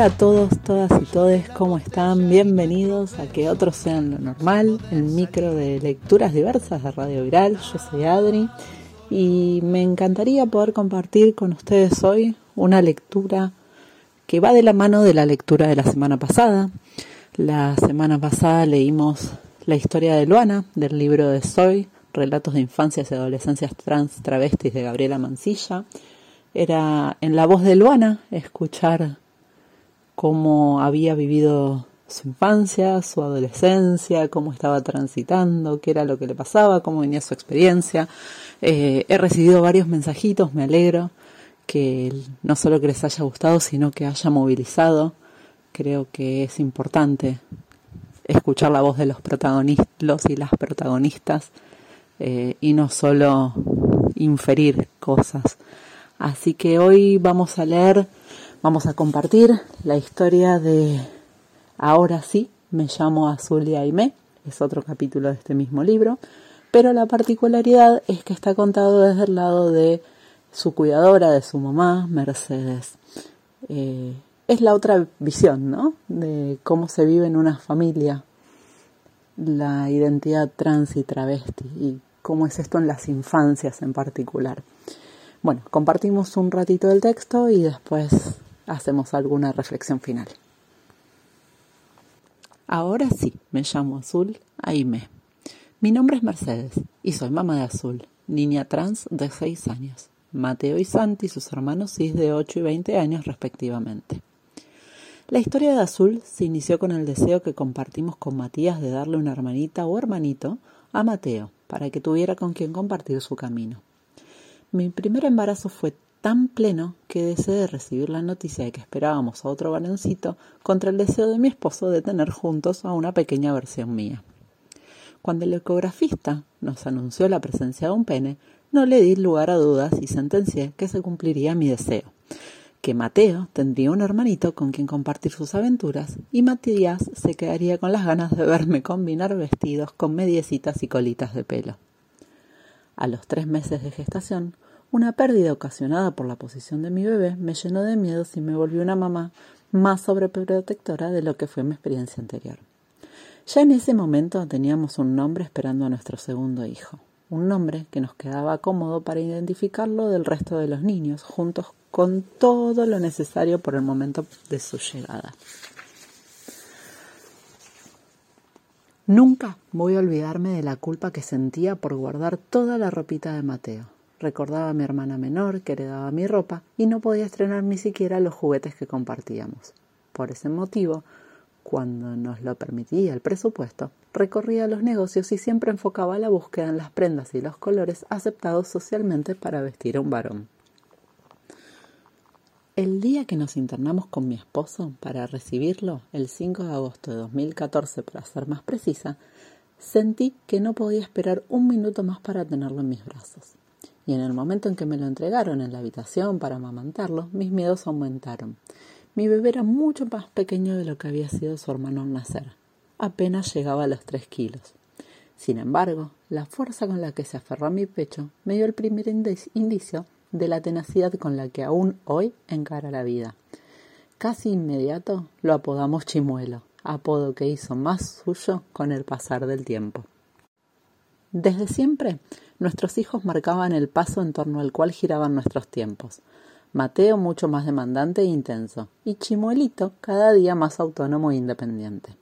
Hola a todos, todas y todes, ¿cómo están? Bienvenidos a Que Otros Sean lo Normal, el micro de lecturas diversas de Radio Viral. Yo soy Adri y me encantaría poder compartir con ustedes hoy una lectura que va de la mano de la lectura de la semana pasada. La semana pasada leímos la historia de Luana del libro de Soy, Relatos de Infancias y Adolescencias Trans Travestis de Gabriela Mancilla. Era en la voz de Luana escuchar cómo había vivido su infancia, su adolescencia, cómo estaba transitando, qué era lo que le pasaba, cómo venía su experiencia. Eh, he recibido varios mensajitos, me alegro que no solo que les haya gustado, sino que haya movilizado. Creo que es importante escuchar la voz de los protagonistas y las protagonistas eh, y no solo inferir cosas. Así que hoy vamos a leer Vamos a compartir la historia de Ahora sí, me llamo Azul y Aimé, es otro capítulo de este mismo libro, pero la particularidad es que está contado desde el lado de su cuidadora, de su mamá, Mercedes. Eh, es la otra visión, ¿no? De cómo se vive en una familia la identidad trans y travesti y cómo es esto en las infancias en particular. Bueno, compartimos un ratito del texto y después hacemos alguna reflexión final. Ahora sí, me llamo Azul Aime. Mi nombre es Mercedes y soy mamá de Azul, niña trans de 6 años. Mateo y Santi, sus hermanos cis de 8 y 20 años respectivamente. La historia de Azul se inició con el deseo que compartimos con Matías de darle una hermanita o hermanito a Mateo para que tuviera con quien compartir su camino. Mi primer embarazo fue tan pleno que deseé recibir la noticia de que esperábamos a otro varoncito contra el deseo de mi esposo de tener juntos a una pequeña versión mía. Cuando el ecografista nos anunció la presencia de un pene, no le di lugar a dudas y sentencié que se cumpliría mi deseo, que Mateo tendría un hermanito con quien compartir sus aventuras y Matías se quedaría con las ganas de verme combinar vestidos con mediecitas y colitas de pelo. A los tres meses de gestación, una pérdida ocasionada por la posición de mi bebé me llenó de miedos y me volvió una mamá más sobreprotectora de lo que fue mi experiencia anterior. Ya en ese momento teníamos un nombre esperando a nuestro segundo hijo, un nombre que nos quedaba cómodo para identificarlo del resto de los niños, juntos con todo lo necesario por el momento de su llegada. Nunca voy a olvidarme de la culpa que sentía por guardar toda la ropita de Mateo Recordaba a mi hermana menor que heredaba mi ropa y no podía estrenar ni siquiera los juguetes que compartíamos. Por ese motivo, cuando nos lo permitía el presupuesto, recorría los negocios y siempre enfocaba la búsqueda en las prendas y los colores aceptados socialmente para vestir a un varón. El día que nos internamos con mi esposo para recibirlo, el 5 de agosto de 2014 para ser más precisa, sentí que no podía esperar un minuto más para tenerlo en mis brazos y en el momento en que me lo entregaron en la habitación para amamantarlo, mis miedos aumentaron. Mi bebé era mucho más pequeño de lo que había sido su hermano al nacer. Apenas llegaba a los tres kilos. Sin embargo, la fuerza con la que se aferró a mi pecho me dio el primer indicio de la tenacidad con la que aún hoy encara la vida. Casi inmediato lo apodamos Chimuelo, apodo que hizo más suyo con el pasar del tiempo. Desde siempre nuestros hijos marcaban el paso en torno al cual giraban nuestros tiempos. Mateo mucho más demandante e intenso, y Chimuelito cada día más autónomo e independiente.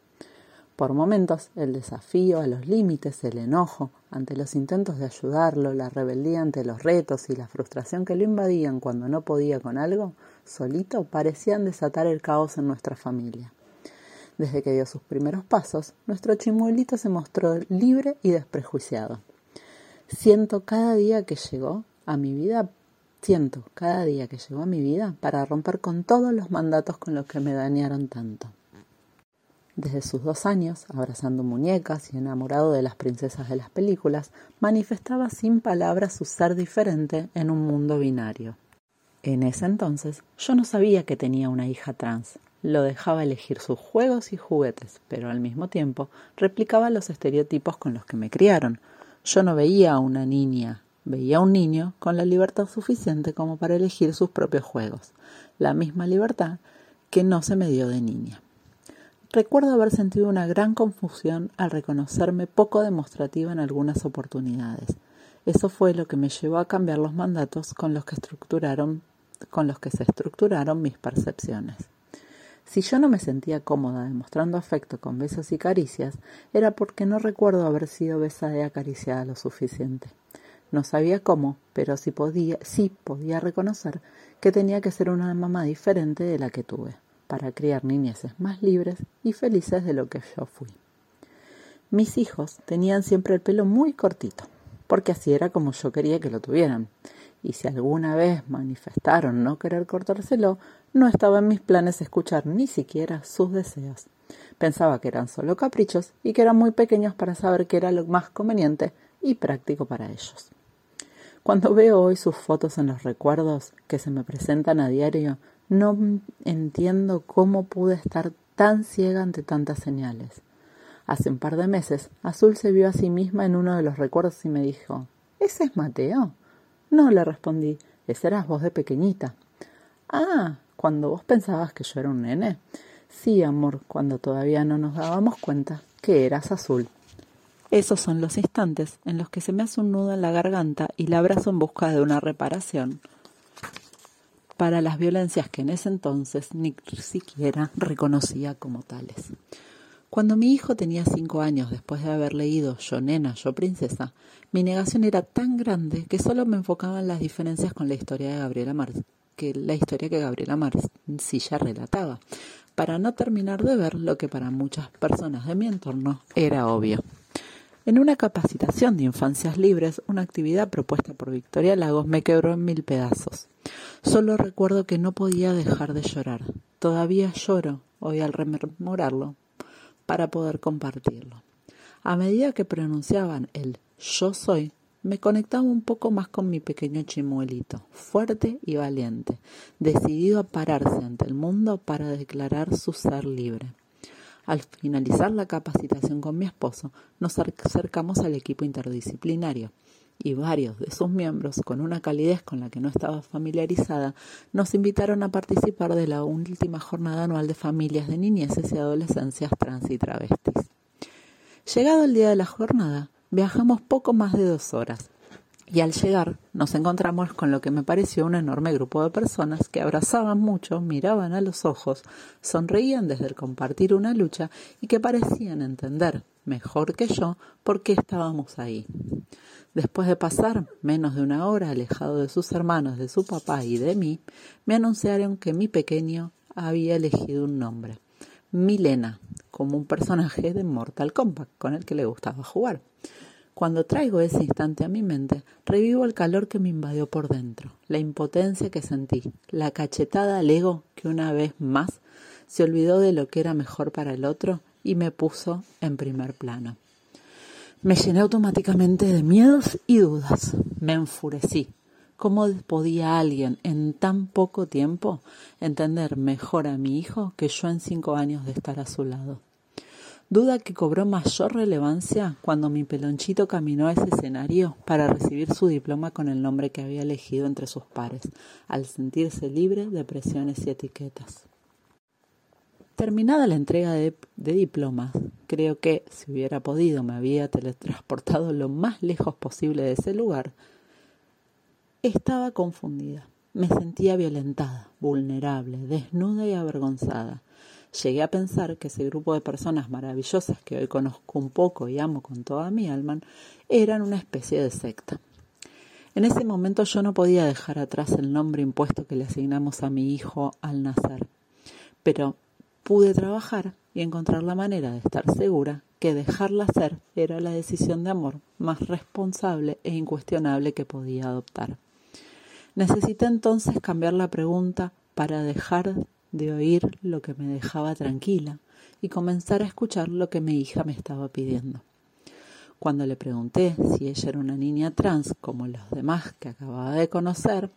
Por momentos, el desafío a los límites, el enojo ante los intentos de ayudarlo, la rebeldía ante los retos y la frustración que lo invadían cuando no podía con algo, solito parecían desatar el caos en nuestra familia. Desde que dio sus primeros pasos, nuestro chimuelito se mostró libre y desprejuiciado. Siento cada día que llegó a mi vida, siento cada día que llegó a mi vida para romper con todos los mandatos con los que me dañaron tanto. Desde sus dos años, abrazando muñecas y enamorado de las princesas de las películas, manifestaba sin palabras su ser diferente en un mundo binario. En ese entonces yo no sabía que tenía una hija trans. Lo dejaba elegir sus juegos y juguetes, pero al mismo tiempo replicaba los estereotipos con los que me criaron, yo no veía a una niña, veía a un niño con la libertad suficiente como para elegir sus propios juegos, la misma libertad que no se me dio de niña. Recuerdo haber sentido una gran confusión al reconocerme poco demostrativa en algunas oportunidades. Eso fue lo que me llevó a cambiar los mandatos con los que estructuraron con los que se estructuraron mis percepciones. Si yo no me sentía cómoda demostrando afecto con besos y caricias, era porque no recuerdo haber sido besada y acariciada lo suficiente. No sabía cómo, pero sí podía, sí podía reconocer que tenía que ser una mamá diferente de la que tuve, para criar niñeces más libres y felices de lo que yo fui. Mis hijos tenían siempre el pelo muy cortito, porque así era como yo quería que lo tuvieran, y si alguna vez manifestaron no querer cortárselo, no estaba en mis planes escuchar ni siquiera sus deseos. Pensaba que eran solo caprichos y que eran muy pequeños para saber qué era lo más conveniente y práctico para ellos. Cuando veo hoy sus fotos en los recuerdos que se me presentan a diario, no entiendo cómo pude estar tan ciega ante tantas señales. Hace un par de meses, Azul se vio a sí misma en uno de los recuerdos y me dijo, ¿Ese es Mateo? No, le respondí, ese eras vos de pequeñita. Ah, cuando vos pensabas que yo era un nene. Sí, amor, cuando todavía no nos dábamos cuenta que eras azul. Esos son los instantes en los que se me hace un nudo en la garganta y la abrazo en busca de una reparación para las violencias que en ese entonces ni siquiera reconocía como tales. Cuando mi hijo tenía cinco años después de haber leído Yo nena, yo princesa, mi negación era tan grande que solo me enfocaba en las diferencias con la historia de Gabriela Mar que la historia que Gabriela Marcilla relataba, para no terminar de ver lo que para muchas personas de mi entorno era obvio. En una capacitación de infancias libres, una actividad propuesta por Victoria Lagos me quebró en mil pedazos. Solo recuerdo que no podía dejar de llorar. Todavía lloro hoy al rememorarlo para poder compartirlo. A medida que pronunciaban el yo soy, me conectaba un poco más con mi pequeño chimuelito, fuerte y valiente, decidido a pararse ante el mundo para declarar su ser libre. Al finalizar la capacitación con mi esposo, nos acercamos al equipo interdisciplinario y varios de sus miembros, con una calidez con la que no estaba familiarizada, nos invitaron a participar de la última jornada anual de familias de niñeces y adolescencias trans y travestis. Llegado el día de la jornada, Viajamos poco más de dos horas y al llegar nos encontramos con lo que me pareció un enorme grupo de personas que abrazaban mucho, miraban a los ojos, sonreían desde el compartir una lucha y que parecían entender, mejor que yo, por qué estábamos ahí. Después de pasar menos de una hora alejado de sus hermanos, de su papá y de mí, me anunciaron que mi pequeño había elegido un nombre. Milena, como un personaje de Mortal Kombat con el que le gustaba jugar. Cuando traigo ese instante a mi mente, revivo el calor que me invadió por dentro, la impotencia que sentí, la cachetada al ego que una vez más se olvidó de lo que era mejor para el otro y me puso en primer plano. Me llené automáticamente de miedos y dudas. Me enfurecí. ¿Cómo podía alguien en tan poco tiempo entender mejor a mi hijo que yo en cinco años de estar a su lado? Duda que cobró mayor relevancia cuando mi pelonchito caminó a ese escenario para recibir su diploma con el nombre que había elegido entre sus pares, al sentirse libre de presiones y etiquetas. Terminada la entrega de, de, diplomas, creo que, si hubiera podido, me había teletransportado lo más lejos posible de ese lugar, estaba confundida. Me sentía violentada, vulnerable, desnuda y avergonzada. Llegué a pensar que ese grupo de personas maravillosas que hoy conozco un poco y amo con toda mi alma eran una especie de secta. En ese momento yo no podía dejar atrás el nombre impuesto que le asignamos a mi hijo al nacer, pero pude trabajar y encontrar la manera de estar segura que dejarla ser era la decisión de amor más responsable e incuestionable que podía adoptar. Necesité entonces cambiar la pregunta para dejar de oír lo que me dejaba tranquila y comenzar a escuchar lo que mi hija me estaba pidiendo. Cuando le pregunté si ella era una niña trans como los demás que acababa de conocer,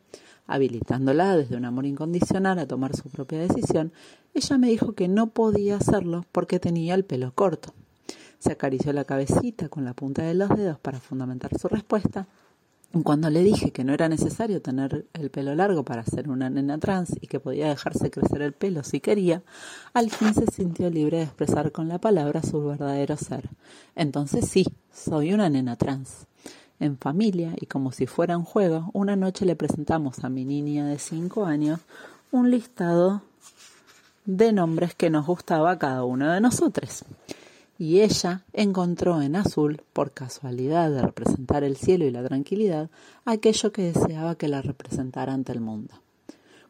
habilitándola desde un amor incondicional a tomar su propia decisión, ella me dijo que no podía hacerlo porque tenía el pelo corto. Se acarició la cabecita con la punta de los dedos para fundamentar su respuesta Cuando le dije que no era necesario tener el pelo largo para ser una nena trans y que podía dejarse crecer el pelo si quería, al fin se sintió libre de expresar con la palabra su verdadero ser. Entonces sí, soy una nena trans. En familia y como si fuera un juego, una noche le presentamos a mi niña de cinco años un listado de nombres que nos gustaba a cada uno de nosotros y ella encontró en azul, por casualidad de representar el cielo y la tranquilidad, aquello que deseaba que la representara ante el mundo.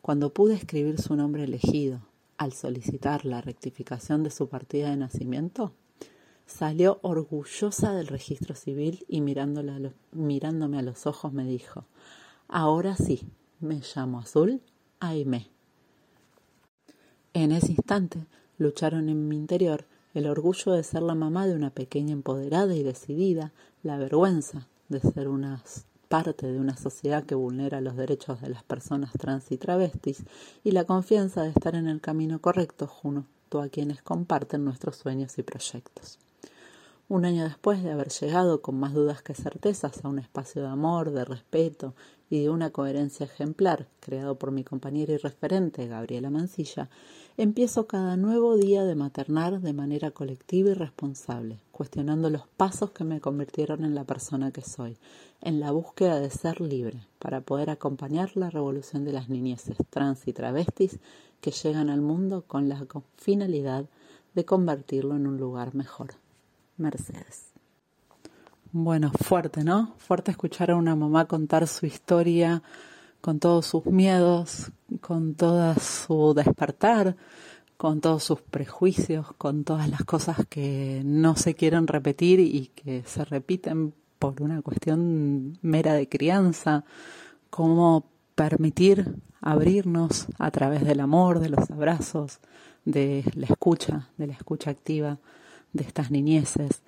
Cuando pude escribir su nombre elegido, al solicitar la rectificación de su partida de nacimiento, salió orgullosa del registro civil y mirándome a los ojos me dijo, ahora sí, me llamo Azul Aime. En ese instante lucharon en mi interior el orgullo de ser la mamá de una pequeña empoderada y decidida, la vergüenza de ser una parte de una sociedad que vulnera los derechos de las personas trans y travestis y la confianza de estar en el camino correcto junto a quienes comparten nuestros sueños y proyectos. Un año después de haber llegado con más dudas que certezas a un espacio de amor, de respeto y de una coherencia ejemplar creado por mi compañera y referente, Gabriela Mancilla, empiezo cada nuevo día de maternar de manera colectiva y responsable, cuestionando los pasos que me convirtieron en la persona que soy, en la búsqueda de ser libre, para poder acompañar la revolución de las niñeces trans y travestis que llegan al mundo con la finalidad de convertirlo en un lugar mejor. Mercedes. Bueno, fuerte, ¿no? Fuerte escuchar a una mamá contar su historia con todos sus miedos, con todo su despertar, con todos sus prejuicios, con todas las cosas que no se quieren repetir y que se repiten por una cuestión mera de crianza, cómo permitir abrirnos a través del amor, de los abrazos, de la escucha, de la escucha activa de estas niñeces.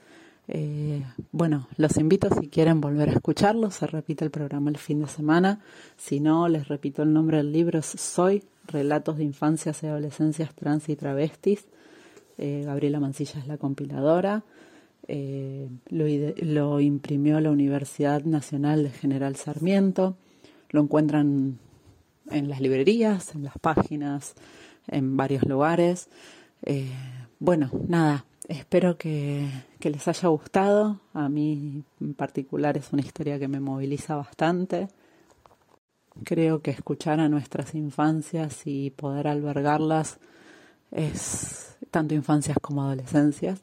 Eh, bueno, los invito si quieren volver a escucharlo, se repite el programa el fin de semana. Si no, les repito el nombre del libro, Soy, Relatos de Infancias y Adolescencias Trans y Travestis. Eh, Gabriela Mancilla es la compiladora. Eh, lo, lo, imprimió la Universidad Nacional de General Sarmiento. Lo encuentran en las librerías, en las páginas, en varios lugares. bueno, nada, Espero que, les haya gustado. A mí en particular es una historia que me moviliza bastante. Creo que escuchar a nuestras infancias y poder albergarlas es, tanto infancias como adolescencias,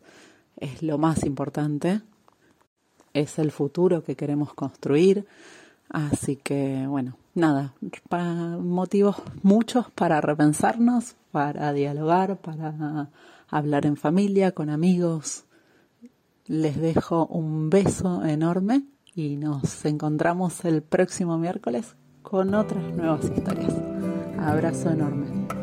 es lo más importante. Es el futuro que queremos construir. Así que, bueno, nada, motivos muchos para repensarnos, para dialogar, para hablar en familia, con amigos. Les dejo un beso enorme y nos encontramos el próximo miércoles con otras nuevas historias. Abrazo enorme.